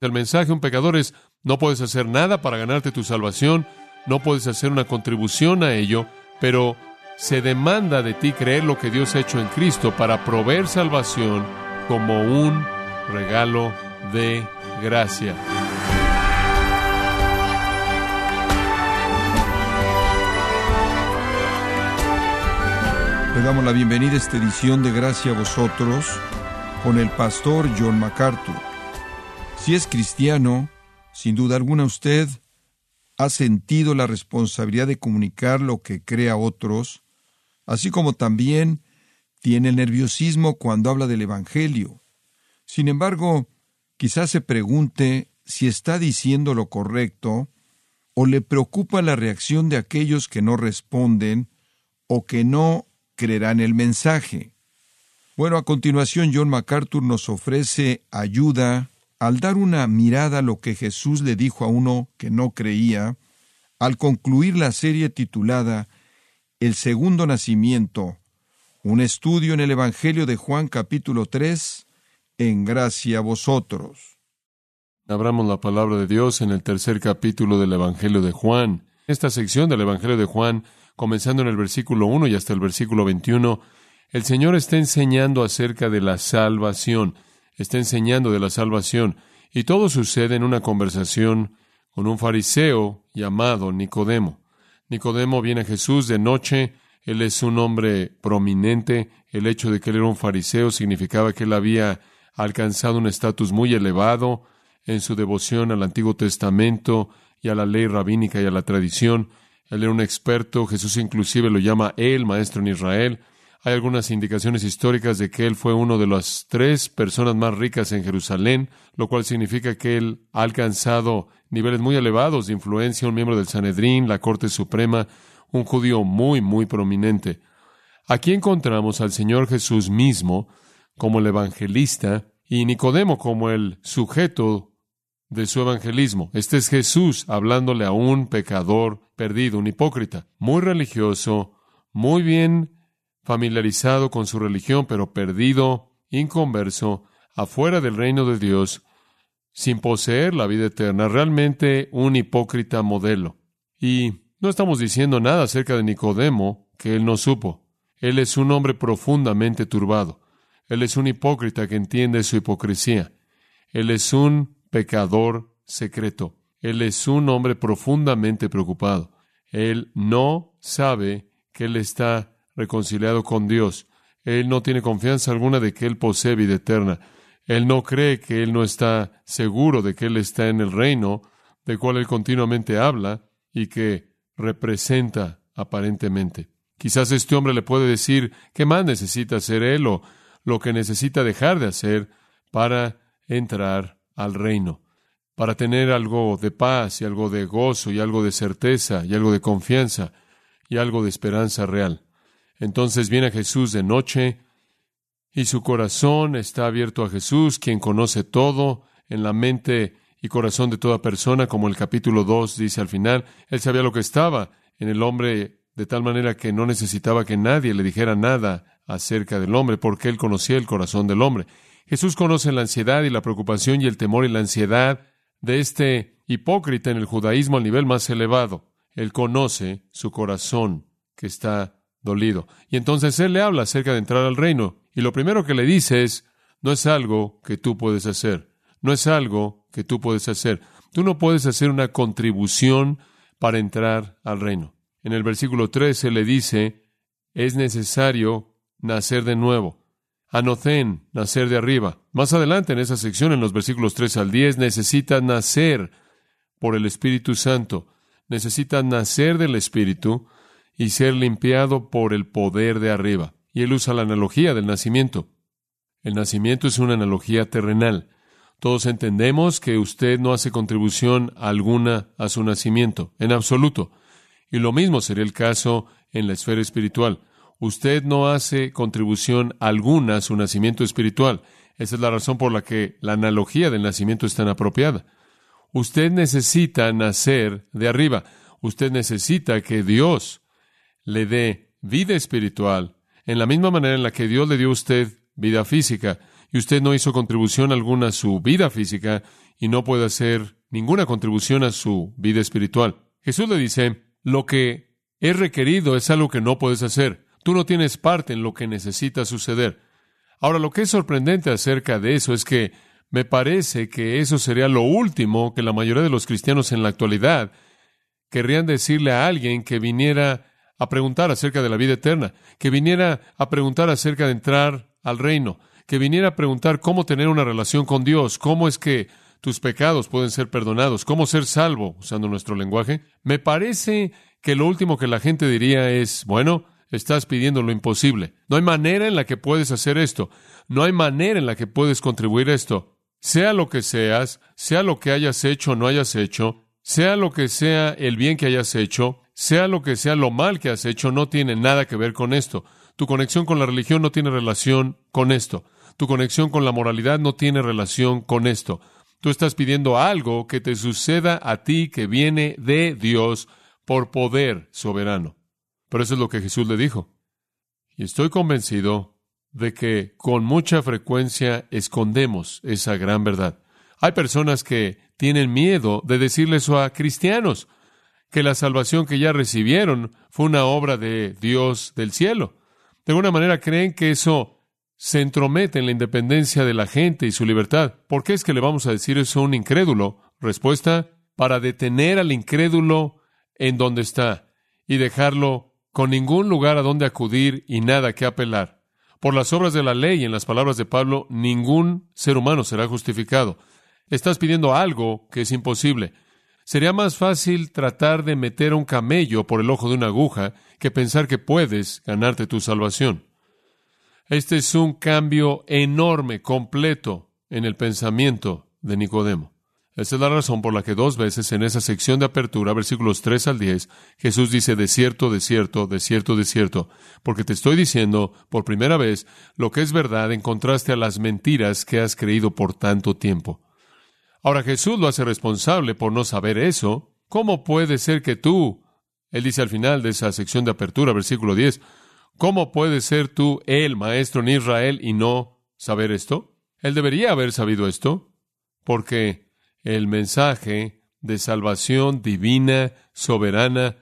El mensaje de un pecador es, no puedes hacer nada para ganarte tu salvación, no puedes hacer una contribución a ello, pero se demanda de ti creer lo que Dios ha hecho en Cristo para proveer salvación como un regalo de gracia. Le damos la bienvenida a esta edición de Gracia a vosotros con el pastor John MacArthur. Si es cristiano, sin duda alguna usted ha sentido la responsabilidad de comunicar lo que cree a otros, así como también tiene el nerviosismo cuando habla del Evangelio. Sin embargo, quizás se pregunte si está diciendo lo correcto o le preocupa la reacción de aquellos que no responden o que no creerán el mensaje. Bueno, a continuación John MacArthur nos ofrece ayuda al dar una mirada a lo que Jesús le dijo a uno que no creía, al concluir la serie titulada El segundo nacimiento, un estudio en el Evangelio de Juan capítulo 3, en gracia a vosotros. Abramos la palabra de Dios en el tercer capítulo del Evangelio de Juan. Esta sección del Evangelio de Juan comenzando en el versículo 1 y hasta el versículo 21, el Señor está enseñando acerca de la salvación, está enseñando de la salvación, y todo sucede en una conversación con un fariseo llamado Nicodemo. Nicodemo viene a Jesús de noche, él es un hombre prominente, el hecho de que él era un fariseo significaba que él había alcanzado un estatus muy elevado en su devoción al Antiguo Testamento y a la ley rabínica y a la tradición, él era un experto, Jesús inclusive lo llama él, maestro en Israel. Hay algunas indicaciones históricas de que él fue uno de las tres personas más ricas en Jerusalén, lo cual significa que él ha alcanzado niveles muy elevados de influencia, un miembro del Sanedrín, la Corte Suprema, un judío muy, muy prominente. Aquí encontramos al Señor Jesús mismo como el evangelista y Nicodemo como el sujeto de su evangelismo. Este es Jesús hablándole a un pecador perdido, un hipócrita, muy religioso, muy bien familiarizado con su religión, pero perdido, inconverso, afuera del reino de Dios, sin poseer la vida eterna, realmente un hipócrita modelo. Y no estamos diciendo nada acerca de Nicodemo que él no supo. Él es un hombre profundamente turbado. Él es un hipócrita que entiende su hipocresía. Él es un pecador secreto. Él es un hombre profundamente preocupado. Él no sabe que él está reconciliado con Dios. Él no tiene confianza alguna de que él posee vida eterna. Él no cree que él no está seguro de que él está en el reino del cual él continuamente habla y que representa aparentemente. Quizás este hombre le puede decir qué más necesita hacer él o lo que necesita dejar de hacer para entrar al reino, para tener algo de paz y algo de gozo y algo de certeza y algo de confianza y algo de esperanza real. Entonces viene Jesús de noche y su corazón está abierto a Jesús, quien conoce todo en la mente y corazón de toda persona, como el capítulo 2 dice al final. Él sabía lo que estaba en el hombre de tal manera que no necesitaba que nadie le dijera nada acerca del hombre, porque él conocía el corazón del hombre. Jesús conoce la ansiedad y la preocupación y el temor y la ansiedad de este hipócrita en el judaísmo al nivel más elevado. Él conoce su corazón que está dolido. Y entonces Él le habla acerca de entrar al reino. Y lo primero que le dice es, no es algo que tú puedes hacer. No es algo que tú puedes hacer. Tú no puedes hacer una contribución para entrar al reino. En el versículo 13 le dice, es necesario nacer de nuevo. Anocén, nacer de arriba. Más adelante en esa sección, en los versículos 3 al 10, necesita nacer por el Espíritu Santo. Necesita nacer del Espíritu y ser limpiado por el poder de arriba. Y él usa la analogía del nacimiento. El nacimiento es una analogía terrenal. Todos entendemos que usted no hace contribución alguna a su nacimiento, en absoluto. Y lo mismo sería el caso en la esfera espiritual. Usted no hace contribución alguna a su nacimiento espiritual. Esa es la razón por la que la analogía del nacimiento es tan apropiada. Usted necesita nacer de arriba. Usted necesita que Dios le dé vida espiritual en la misma manera en la que Dios le dio a usted vida física y usted no hizo contribución alguna a su vida física y no puede hacer ninguna contribución a su vida espiritual. Jesús le dice, lo que es requerido es algo que no puedes hacer. Tú no tienes parte en lo que necesita suceder. Ahora, lo que es sorprendente acerca de eso es que me parece que eso sería lo último que la mayoría de los cristianos en la actualidad querrían decirle a alguien que viniera a preguntar acerca de la vida eterna, que viniera a preguntar acerca de entrar al reino, que viniera a preguntar cómo tener una relación con Dios, cómo es que tus pecados pueden ser perdonados, cómo ser salvo, usando nuestro lenguaje. Me parece que lo último que la gente diría es, bueno, estás pidiendo lo imposible. No hay manera en la que puedes hacer esto. No hay manera en la que puedes contribuir a esto. Sea lo que seas, sea lo que hayas hecho o no hayas hecho, sea lo que sea el bien que hayas hecho, sea lo que sea lo mal que has hecho, no tiene nada que ver con esto. Tu conexión con la religión no tiene relación con esto. Tu conexión con la moralidad no tiene relación con esto. Tú estás pidiendo algo que te suceda a ti que viene de Dios por poder soberano. Pero eso es lo que Jesús le dijo. Y estoy convencido de que con mucha frecuencia escondemos esa gran verdad. Hay personas que tienen miedo de decirle eso a cristianos que la salvación que ya recibieron fue una obra de Dios del cielo. De alguna manera creen que eso se entromete en la independencia de la gente y su libertad. ¿Por qué es que le vamos a decir eso a un incrédulo? Respuesta, para detener al incrédulo en donde está y dejarlo con ningún lugar a donde acudir y nada que apelar. Por las obras de la ley, en las palabras de Pablo, ningún ser humano será justificado. Estás pidiendo algo que es imposible. Sería más fácil tratar de meter un camello por el ojo de una aguja que pensar que puedes ganarte tu salvación. Este es un cambio enorme, completo, en el pensamiento de Nicodemo. Esa es la razón por la que dos veces en esa sección de apertura, versículos 3 al 10, Jesús dice, de cierto, de cierto, de cierto, de cierto, porque te estoy diciendo por primera vez lo que es verdad en contraste a las mentiras que has creído por tanto tiempo. Ahora Jesús lo hace responsable por no saber eso. ¿Cómo puede ser que tú, él dice al final de esa sección de apertura, versículo 10, ¿cómo puede ser tú el maestro en Israel y no saber esto? Él debería haber sabido esto, porque el mensaje de salvación divina, soberana,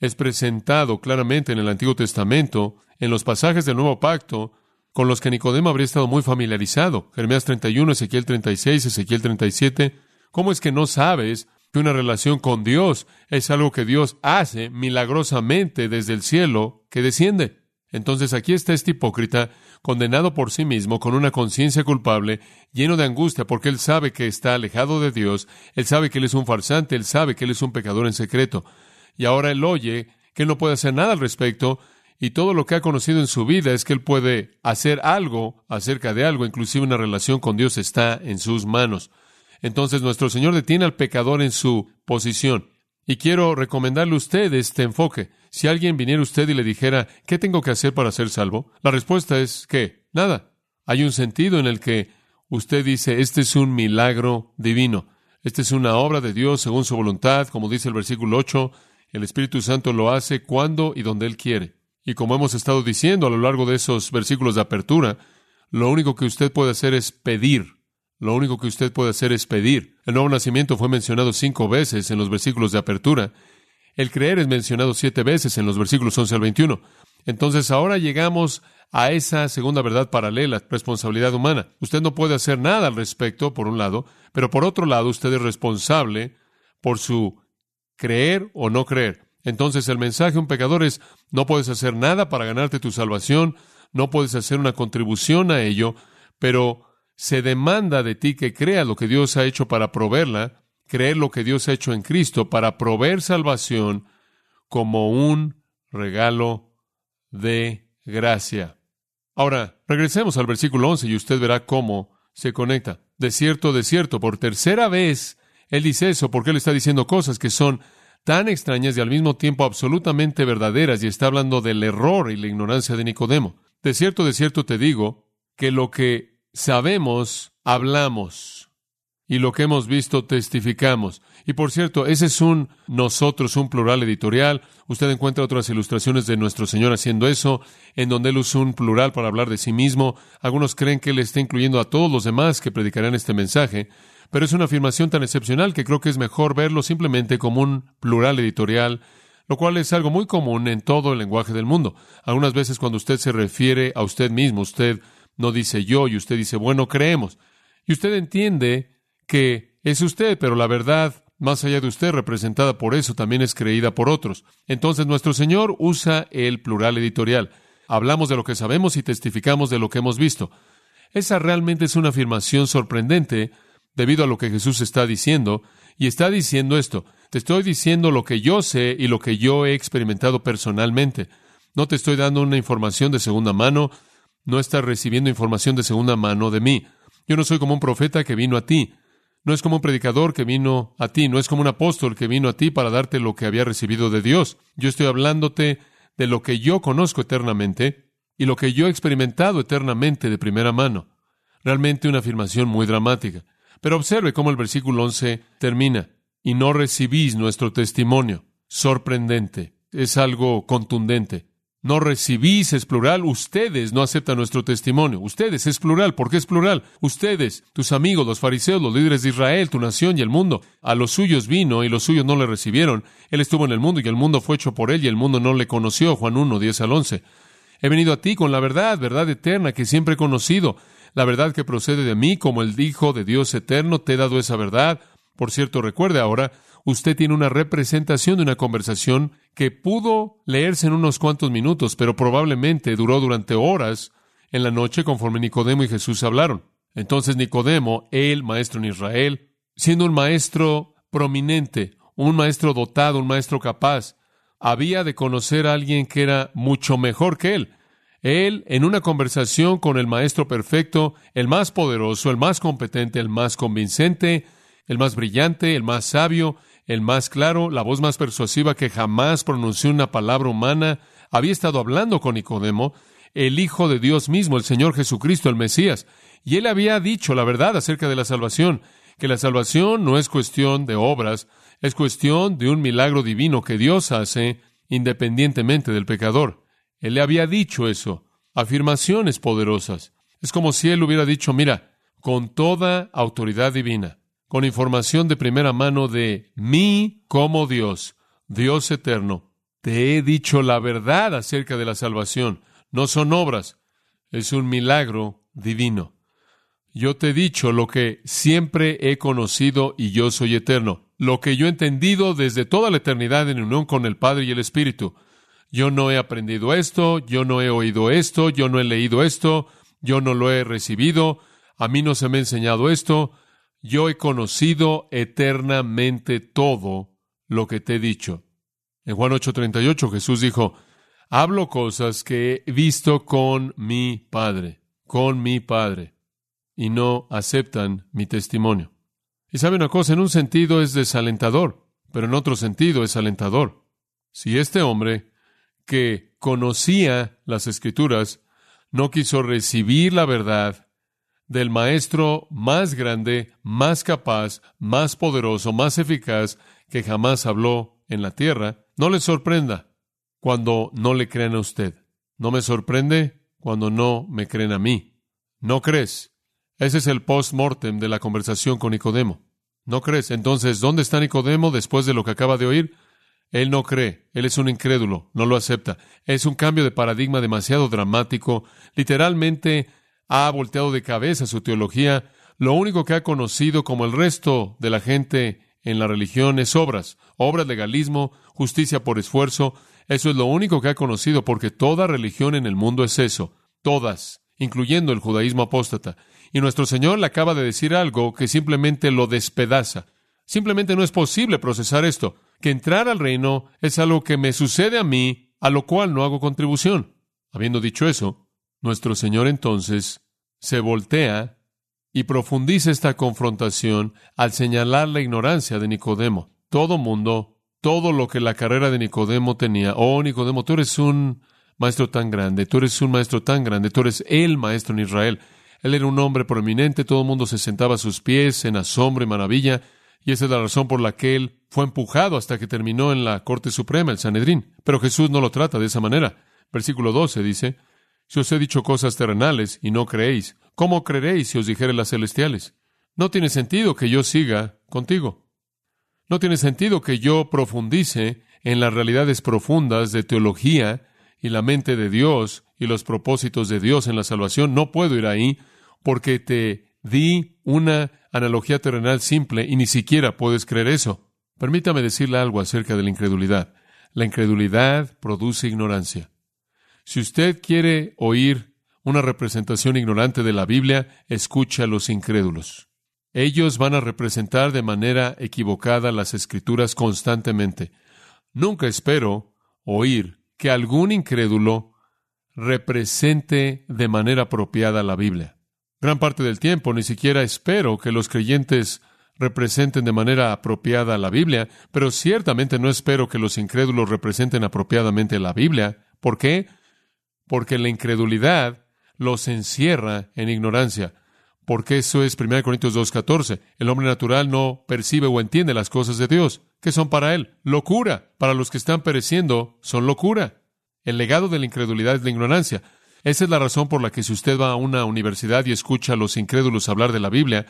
es presentado claramente en el Antiguo Testamento, en los pasajes del Nuevo Pacto, con los que Nicodemo habría estado muy familiarizado. Jeremías 31, Ezequiel 36, Ezequiel 37. ¿Cómo es que no sabes que una relación con Dios es algo que Dios hace milagrosamente desde el cielo que desciende? Entonces aquí está este hipócrita, condenado por sí mismo, con una conciencia culpable, lleno de angustia, porque él sabe que está alejado de Dios, él sabe que él es un farsante, él sabe que él es un pecador en secreto. Y ahora él oye que él no puede hacer nada al respecto, y todo lo que ha conocido en su vida es que él puede hacer algo acerca de algo, inclusive una relación con Dios está en sus manos. Entonces nuestro Señor detiene al pecador en su posición. Y quiero recomendarle a usted este enfoque. Si alguien viniera a usted y le dijera, ¿qué tengo que hacer para ser salvo? La respuesta es que, nada. Hay un sentido en el que usted dice, este es un milagro divino. Esta es una obra de Dios según su voluntad, como dice el versículo 8. El Espíritu Santo lo hace cuando y donde Él quiere. Y como hemos estado diciendo a lo largo de esos versículos de apertura, lo único que usted puede hacer es pedir. Lo único que usted puede hacer es pedir. El nuevo nacimiento fue mencionado cinco veces en los versículos de apertura. El creer es mencionado siete veces en los versículos 11 al 21. Entonces ahora llegamos a esa segunda verdad paralela, responsabilidad humana. Usted no puede hacer nada al respecto, por un lado, pero por otro lado usted es responsable por su creer o no creer. Entonces el mensaje a un pecador es, no puedes hacer nada para ganarte tu salvación, no puedes hacer una contribución a ello, pero se demanda de ti que creas lo que Dios ha hecho para proveerla, creer lo que Dios ha hecho en Cristo para proveer salvación como un regalo de gracia. Ahora, regresemos al versículo 11 y usted verá cómo se conecta. De cierto, de cierto, por tercera vez, él dice eso porque él está diciendo cosas que son tan extrañas y al mismo tiempo absolutamente verdaderas, y está hablando del error y la ignorancia de Nicodemo. De cierto, de cierto te digo, que lo que sabemos, hablamos, y lo que hemos visto testificamos. Y por cierto, ese es un nosotros, un plural editorial. Usted encuentra otras ilustraciones de nuestro Señor haciendo eso, en donde Él usa un plural para hablar de sí mismo. Algunos creen que Él está incluyendo a todos los demás que predicarán este mensaje, pero es una afirmación tan excepcional que creo que es mejor verlo simplemente como un plural editorial, lo cual es algo muy común en todo el lenguaje del mundo. Algunas veces cuando usted se refiere a usted mismo, usted no dice yo y usted dice, bueno, creemos. Y usted entiende que es usted, pero la verdad, más allá de usted, representada por eso, también es creída por otros. Entonces nuestro Señor usa el plural editorial. Hablamos de lo que sabemos y testificamos de lo que hemos visto. Esa realmente es una afirmación sorprendente debido a lo que Jesús está diciendo, y está diciendo esto, te estoy diciendo lo que yo sé y lo que yo he experimentado personalmente. No te estoy dando una información de segunda mano, no estás recibiendo información de segunda mano de mí. Yo no soy como un profeta que vino a ti. No es como un predicador que vino a ti, no es como un apóstol que vino a ti para darte lo que había recibido de Dios. Yo estoy hablándote de lo que yo conozco eternamente y lo que yo he experimentado eternamente de primera mano. Realmente una afirmación muy dramática. Pero observe cómo el versículo 11 termina. Y no recibís nuestro testimonio. Sorprendente. Es algo contundente. No recibís es plural, ustedes no aceptan nuestro testimonio. Ustedes es plural, ¿por qué es plural? Ustedes, tus amigos, los fariseos, los líderes de Israel, tu nación y el mundo. A los suyos vino y los suyos no le recibieron. Él estuvo en el mundo y el mundo fue hecho por él y el mundo no le conoció. Juan 1, 10 al 11. He venido a ti con la verdad, verdad eterna que siempre he conocido. La verdad que procede de mí, como el Hijo de Dios eterno, te he dado esa verdad. Por cierto, recuerde ahora, usted tiene una representación de una conversación que pudo leerse en unos cuantos minutos, pero probablemente duró durante horas en la noche conforme Nicodemo y Jesús hablaron. Entonces Nicodemo, el maestro en Israel, siendo un maestro prominente, un maestro dotado, un maestro capaz, había de conocer a alguien que era mucho mejor que él. Él, en una conversación con el maestro perfecto, el más poderoso, el más competente, el más convincente, el más brillante, el más sabio, el más claro, la voz más persuasiva que jamás pronunció una palabra humana, había estado hablando con Nicodemo, el Hijo de Dios mismo, el Señor Jesucristo, el Mesías, y él había dicho la verdad acerca de la salvación, que la salvación no es cuestión de obras, es cuestión de un milagro divino que Dios hace independientemente del pecador. Él le había dicho eso, afirmaciones poderosas. Es como si él hubiera dicho, mira, con toda autoridad divina, con información de primera mano de mí como Dios, Dios eterno. Te he dicho la verdad acerca de la salvación. No son obras, es un milagro divino. Yo te he dicho lo que siempre he conocido y yo soy eterno, lo que yo he entendido desde toda la eternidad en unión con el Padre y el Espíritu. Yo no he aprendido esto, yo no he oído esto, yo no he leído esto, yo no lo he recibido, a mí no se me ha enseñado esto, yo he conocido eternamente todo lo que te he dicho. En Juan 8:38 Jesús dijo, hablo cosas que he visto con mi Padre, con mi Padre, y no aceptan mi testimonio. Y sabe una cosa, en un sentido es desalentador, pero en otro sentido es alentador. Si este hombre, que conocía las escrituras, no quiso recibir la verdad del maestro más grande, más capaz, más poderoso, más eficaz que jamás habló en la tierra, no le sorprenda cuando no le crean a usted. No me sorprende cuando no me creen a mí. ¿No crees? Ese es el post-mortem de la conversación con Nicodemo. ¿No crees? Entonces, ¿dónde está Nicodemo después de lo que acaba de oír? Él no cree, él es un incrédulo, no lo acepta. Es un cambio de paradigma demasiado dramático. Literalmente ha volteado de cabeza su teología, lo único que ha conocido como el resto de la gente en la religión es obras, obras, legalismo, justicia por esfuerzo. Eso es lo único que ha conocido porque toda religión en el mundo es eso, todas, incluyendo el judaísmo apóstata. Y nuestro Señor le acaba de decir algo que simplemente lo despedaza. Simplemente no es posible procesar esto, que entrar al reino es algo que me sucede a mí, a lo cual no hago contribución. Habiendo dicho eso, nuestro Señor entonces se voltea y profundiza esta confrontación al señalar la ignorancia de Nicodemo. Todo mundo, todo lo que la carrera de Nicodemo tenía, oh Nicodemo, tú eres un maestro tan grande, tú eres un maestro tan grande, tú eres el maestro en Israel. Él era un hombre prominente, todo el mundo se sentaba a sus pies en asombro y maravilla, y esa es la razón por la que él fue empujado hasta que terminó en la Corte Suprema, el Sanedrín. Pero Jesús no lo trata de esa manera. Versículo 12 dice, Si os he dicho cosas terrenales y no creéis, ¿cómo creeréis si os dijere las celestiales? No tiene sentido que yo siga contigo. No tiene sentido que yo profundice en las realidades profundas de teología y la mente de Dios y los propósitos de Dios en la salvación. No puedo ir ahí porque te di una analogía terrenal simple y ni siquiera puedes creer eso. Permítame decirle algo acerca de la incredulidad. La incredulidad produce ignorancia. Si usted quiere oír una representación ignorante de la Biblia, escucha a los incrédulos. Ellos van a representar de manera equivocada las escrituras constantemente. Nunca espero oír que algún incrédulo represente de manera apropiada la Biblia. Gran parte del tiempo ni siquiera espero que los creyentes representen de manera apropiada la Biblia, pero ciertamente no espero que los incrédulos representen apropiadamente la Biblia. ¿Por qué? Porque la incredulidad los encierra en ignorancia. Porque eso es 1 Corintios 2.14. El hombre natural no percibe o entiende las cosas de Dios, que son para él locura. Para los que están pereciendo, son locura. El legado de la incredulidad es la ignorancia. Esa es la razón por la que si usted va a una universidad y escucha a los incrédulos hablar de la Biblia,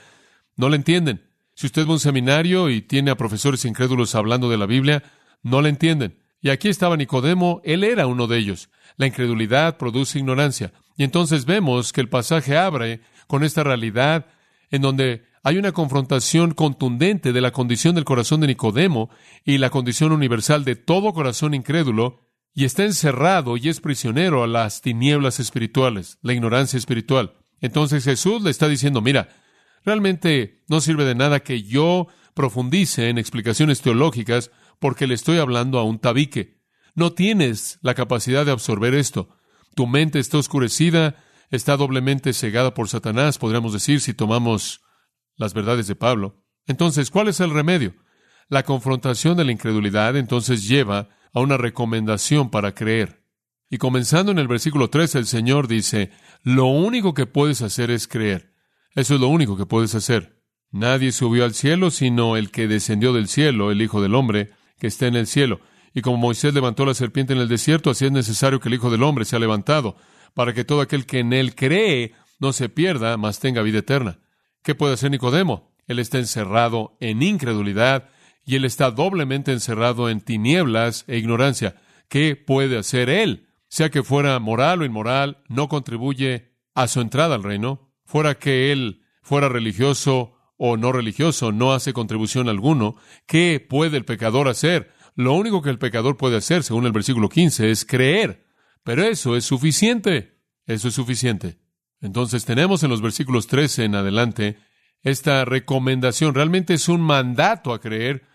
no la entienden. Si usted va a un seminario y tiene a profesores incrédulos hablando de la Biblia, no la entienden. Y aquí estaba Nicodemo, él era uno de ellos. La incredulidad produce ignorancia. Y entonces vemos que el pasaje abre con esta realidad en donde hay una confrontación contundente de la condición del corazón de Nicodemo y la condición universal de todo corazón incrédulo, y está encerrado y es prisionero a las tinieblas espirituales, la ignorancia espiritual. Entonces Jesús le está diciendo, mira, realmente no sirve de nada que yo profundice en explicaciones teológicas porque le estoy hablando a un tabique. No tienes la capacidad de absorber esto. Tu mente está oscurecida, está doblemente cegada por Satanás, podríamos decir, si tomamos las verdades de Pablo. Entonces, ¿cuál es el remedio? La confrontación de la incredulidad entonces lleva a una recomendación para creer. Y comenzando en el versículo 3, el Señor dice, lo único que puedes hacer es creer. Eso es lo único que puedes hacer. Nadie subió al cielo sino el que descendió del cielo, el Hijo del Hombre, que está en el cielo. Y como Moisés levantó la serpiente en el desierto, así es necesario que el Hijo del Hombre sea levantado, para que todo aquel que en él cree no se pierda, mas tenga vida eterna. ¿Qué puede hacer Nicodemo? Él está encerrado en incredulidad y él está doblemente encerrado en tinieblas e ignorancia. ¿Qué puede hacer él? Sea que fuera moral o inmoral, no contribuye a su entrada al reino. Fuera que él fuera religioso o no religioso, no hace contribución alguno. ¿Qué puede el pecador hacer? Lo único que el pecador puede hacer, según el versículo 15, es creer. Pero eso es suficiente. Eso es suficiente. Entonces tenemos en los versículos 13 en adelante esta recomendación. Realmente es un mandato a creer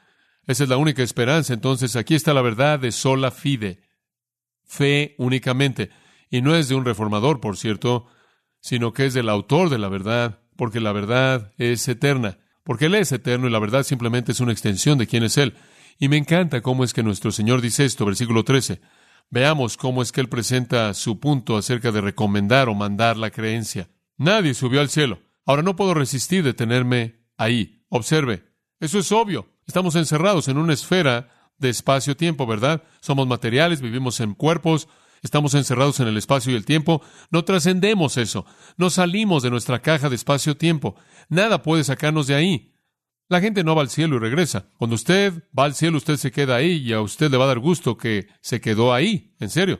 esa es la única esperanza. Entonces aquí está la verdad de sola fide, fe únicamente. Y no es de un reformador, por cierto, sino que es del autor de la verdad, porque la verdad es eterna, porque Él es eterno y la verdad simplemente es una extensión de quién es Él. Y me encanta cómo es que nuestro Señor dice esto, versículo 13. Veamos cómo es que Él presenta su punto acerca de recomendar o mandar la creencia. Nadie subió al cielo. Ahora no puedo resistir de tenerme ahí. Observe, eso es obvio. Estamos encerrados en una esfera de espacio-tiempo, ¿verdad? Somos materiales, vivimos en cuerpos, estamos encerrados en el espacio y el tiempo. No trascendemos eso. No salimos de nuestra caja de espacio-tiempo. Nada puede sacarnos de ahí. La gente no va al cielo y regresa. Cuando usted va al cielo, usted se queda ahí y a usted le va a dar gusto que se quedó ahí. En serio.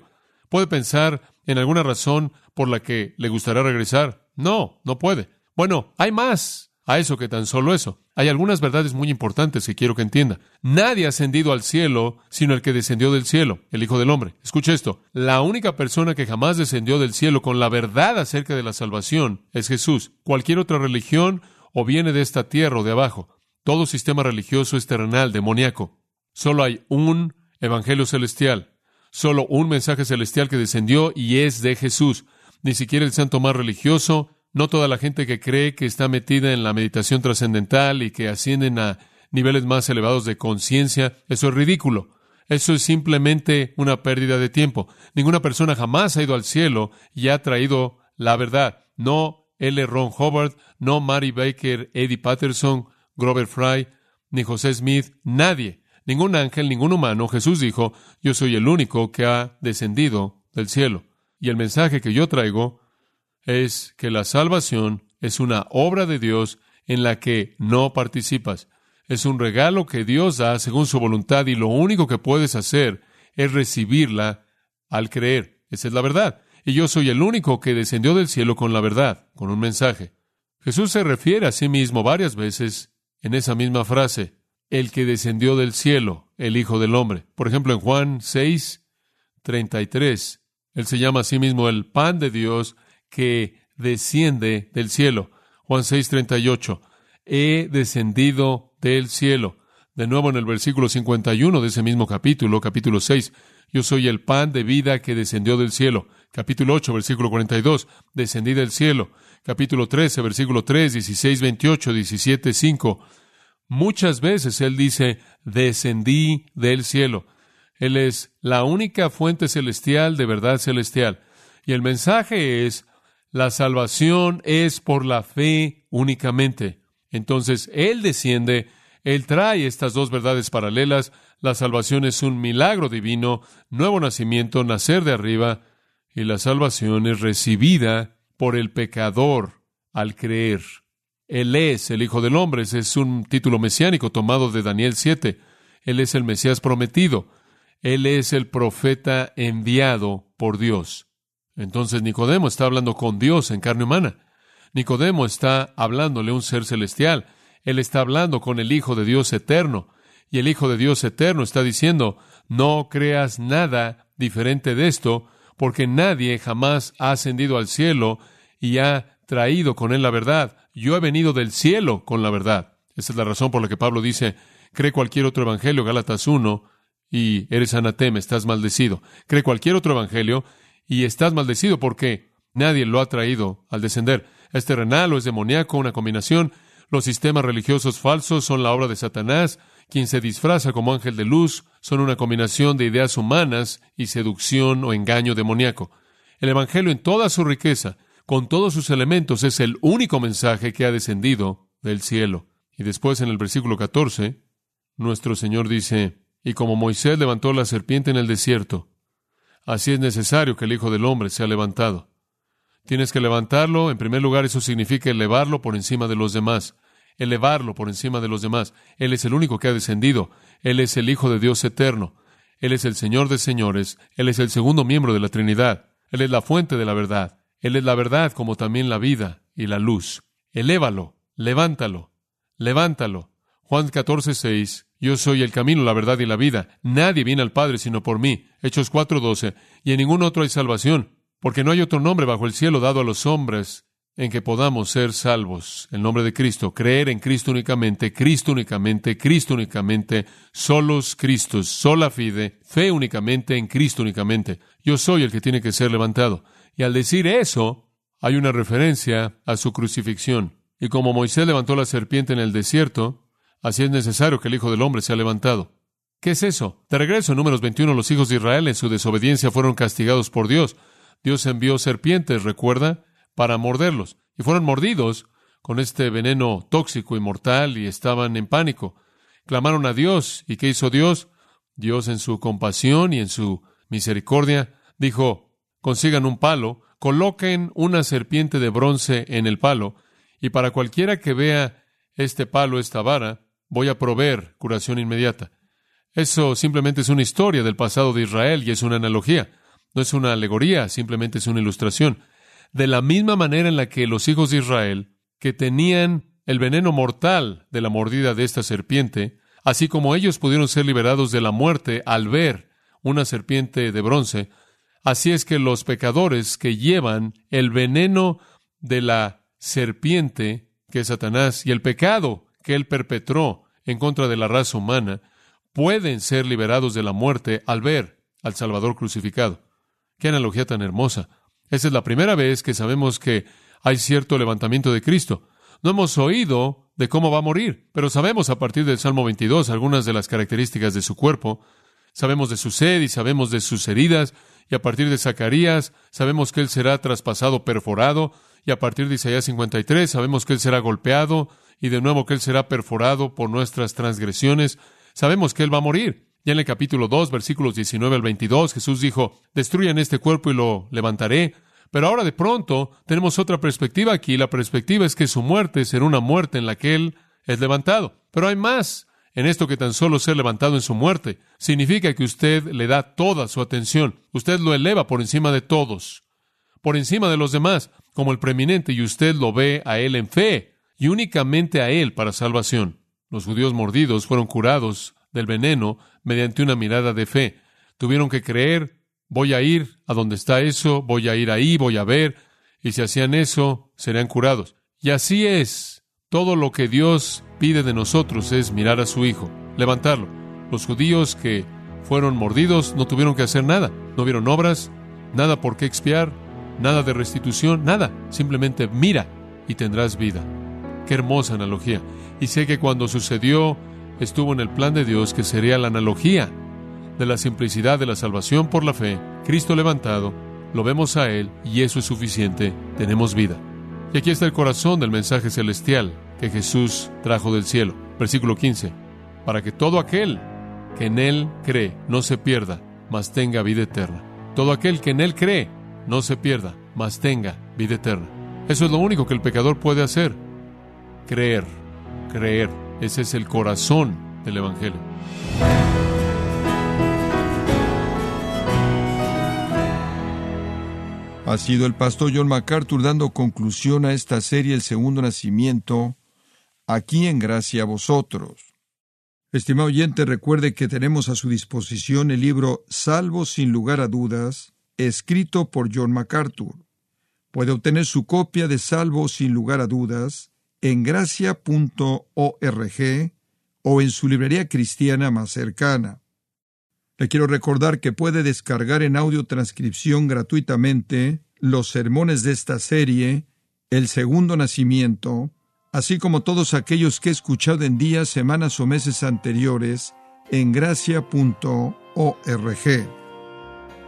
¿Puede pensar en alguna razón por la que le gustaría regresar? No, no puede. Bueno, hay más a eso que tan solo eso. Hay algunas verdades muy importantes que quiero que entienda. Nadie ha ascendido al cielo sino el que descendió del cielo, el Hijo del Hombre. Escuche esto. La única persona que jamás descendió del cielo con la verdad acerca de la salvación es Jesús. Cualquier otra religión o viene de esta tierra o de abajo. Todo sistema religioso es terrenal, demoníaco. Solo hay un evangelio celestial. Solo un mensaje celestial que descendió y es de Jesús. Ni siquiera el santo más religioso, no toda la gente que cree que está metida en la meditación trascendental y que ascienden a niveles más elevados de conciencia, eso es ridículo. Eso es simplemente una pérdida de tiempo. Ninguna persona jamás ha ido al cielo y ha traído la verdad. No L. Ron Hubbard, no Mary Baker, Eddie Patterson, Grover Fry, ni José Smith, nadie, ningún ángel, ningún humano. Jesús dijo, yo soy el único que ha descendido del cielo. Y el mensaje que yo traigo es que la salvación es una obra de Dios en la que no participas. Es un regalo que Dios da según su voluntad y lo único que puedes hacer es recibirla al creer. Esa es la verdad. Y yo soy el único que descendió del cielo con la verdad, con un mensaje. Jesús se refiere a sí mismo varias veces en esa misma frase, el que descendió del cielo, el Hijo del Hombre. Por ejemplo, en Juan 6, 33, él se llama a sí mismo el pan de Dios que desciende del cielo. Juan 6, 38, he descendido del cielo. De nuevo en el versículo 51 de ese mismo capítulo, capítulo 6, yo soy el pan de vida que descendió del cielo. Capítulo 8, versículo 42, descendí del cielo. Capítulo 13, versículo 3, 16, 28, 17, 5. Muchas veces Él dice, descendí del cielo. Él es la única fuente celestial de verdad celestial. Y el mensaje es, la salvación es por la fe únicamente. Entonces, Él desciende, Él trae estas dos verdades paralelas. La salvación es un milagro divino, nuevo nacimiento, nacer de arriba, y la salvación es recibida por el pecador al creer. Él es el Hijo del Hombre, ese es un título mesiánico tomado de Daniel 7. Él es el Mesías prometido. Él es el profeta enviado por Dios. Entonces Nicodemo está hablando con Dios en carne humana. Nicodemo está hablándole a un ser celestial. Él está hablando con el Hijo de Dios eterno. Y el Hijo de Dios eterno está diciendo, no creas nada diferente de esto, porque nadie jamás ha ascendido al cielo y ha traído con él la verdad. Yo he venido del cielo con la verdad. Esa es la razón por la que Pablo dice, cree cualquier otro evangelio, Gálatas 1, y eres anatema, estás maldecido. Cree cualquier otro evangelio y estás maldecido porque nadie lo ha traído al descender. Es terrenal o es demoníaco, una combinación. Los sistemas religiosos falsos son la obra de Satanás. Quien se disfraza como ángel de luz son una combinación de ideas humanas y seducción o engaño demoníaco. El Evangelio en toda su riqueza, con todos sus elementos, es el único mensaje que ha descendido del cielo. Y después en el versículo 14, nuestro Señor dice, y como Moisés levantó la serpiente en el desierto, así es necesario que el Hijo del Hombre sea levantado. Tienes que levantarlo, en primer lugar eso significa elevarlo por encima de los demás elevarlo por encima de los demás. Él es el único que ha descendido. Él es el Hijo de Dios eterno. Él es el Señor de señores. Él es el segundo miembro de la Trinidad. Él es la fuente de la verdad. Él es la verdad como también la vida y la luz. Elévalo, levántalo, levántalo. Juan 14, 6. Yo soy el camino, la verdad y la vida. Nadie viene al Padre sino por mí. Hechos 4, 12. Y en ningún otro hay salvación, porque no hay otro nombre bajo el cielo dado a los hombres en que podamos ser salvos. El nombre de Cristo, creer en Cristo únicamente, Cristo únicamente, Cristo únicamente, solos Cristos, sola fide, fe únicamente en Cristo únicamente. Yo soy el que tiene que ser levantado. Y al decir eso, hay una referencia a su crucifixión. Y como Moisés levantó la serpiente en el desierto, así es necesario que el Hijo del Hombre sea levantado. ¿Qué es eso? De regreso en números 21, los hijos de Israel en su desobediencia fueron castigados por Dios. Dios envió serpientes, ¿recuerda? para morderlos. Y fueron mordidos con este veneno tóxico y mortal y estaban en pánico. Clamaron a Dios. ¿Y qué hizo Dios? Dios en su compasión y en su misericordia dijo, consigan un palo, coloquen una serpiente de bronce en el palo, y para cualquiera que vea este palo, esta vara, voy a proveer curación inmediata. Eso simplemente es una historia del pasado de Israel y es una analogía. No es una alegoría, simplemente es una ilustración de la misma manera en la que los hijos de Israel, que tenían el veneno mortal de la mordida de esta serpiente, así como ellos pudieron ser liberados de la muerte al ver una serpiente de bronce, así es que los pecadores que llevan el veneno de la serpiente, que es Satanás, y el pecado que él perpetró en contra de la raza humana, pueden ser liberados de la muerte al ver al Salvador crucificado. Qué analogía tan hermosa. Esa es la primera vez que sabemos que hay cierto levantamiento de Cristo. No hemos oído de cómo va a morir, pero sabemos a partir del Salmo 22 algunas de las características de su cuerpo. Sabemos de su sed y sabemos de sus heridas, y a partir de Zacarías sabemos que él será traspasado, perforado, Y a partir de Isaías 53 sabemos que Él será golpeado y de nuevo que Él será perforado por nuestras transgresiones. Sabemos que Él va a morir. Ya en el capítulo 2, versículos 19 al 22, Jesús dijo, destruyan este cuerpo y lo levantaré. Pero ahora de pronto tenemos otra perspectiva aquí. La perspectiva es que su muerte será una muerte en la que Él es levantado. Pero hay más en esto que tan solo ser levantado en su muerte. Significa que usted le da toda su atención. Usted lo eleva por encima de todos, por encima de los demás, como el preeminente, y usted lo ve a Él en fe, y únicamente a Él para salvación. Los judíos mordidos fueron curados del veneno mediante una mirada de fe. Tuvieron que creer, voy a ir a donde está eso, voy a ir ahí, voy a ver, y si hacían eso, serían curados. Y así es todo lo que Dios pide de nosotros es mirar a su Hijo, levantarlo. Los judíos que fueron mordidos no tuvieron que hacer nada, no vieron obras, nada por qué expiar, nada de restitución, nada. Simplemente mira y tendrás vida. Qué hermosa analogía. Y sé que cuando sucedió estuvo en el plan de Dios que sería la analogía de la simplicidad de la salvación por la fe, Cristo levantado, lo vemos a Él y eso es suficiente, tenemos vida. Y aquí está el corazón del mensaje celestial que Jesús trajo del cielo. Versículo 15. Para que todo aquel que en Él cree no se pierda, mas tenga vida eterna. Todo aquel que en Él cree no se pierda, mas tenga vida eterna. Eso es lo único que el pecador puede hacer. Creer, creer. Ese es el corazón del Evangelio. Ha sido el pastor John MacArthur dando conclusión a esta serie El Segundo Nacimiento, aquí en gracia a vosotros. Estimado oyente, recuerde que tenemos a su disposición el libro Salvo sin lugar a dudas, escrito por John MacArthur. Puede obtener su copia de Salvo sin lugar a dudas en gracia.org o en su librería cristiana más cercana. Le quiero recordar que puede descargar en audio transcripción gratuitamente los sermones de esta serie, El Segundo Nacimiento, así como todos aquellos que he escuchado en días, semanas o meses anteriores en gracia.org.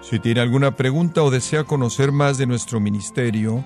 Si tiene alguna pregunta o desea conocer más de nuestro ministerio,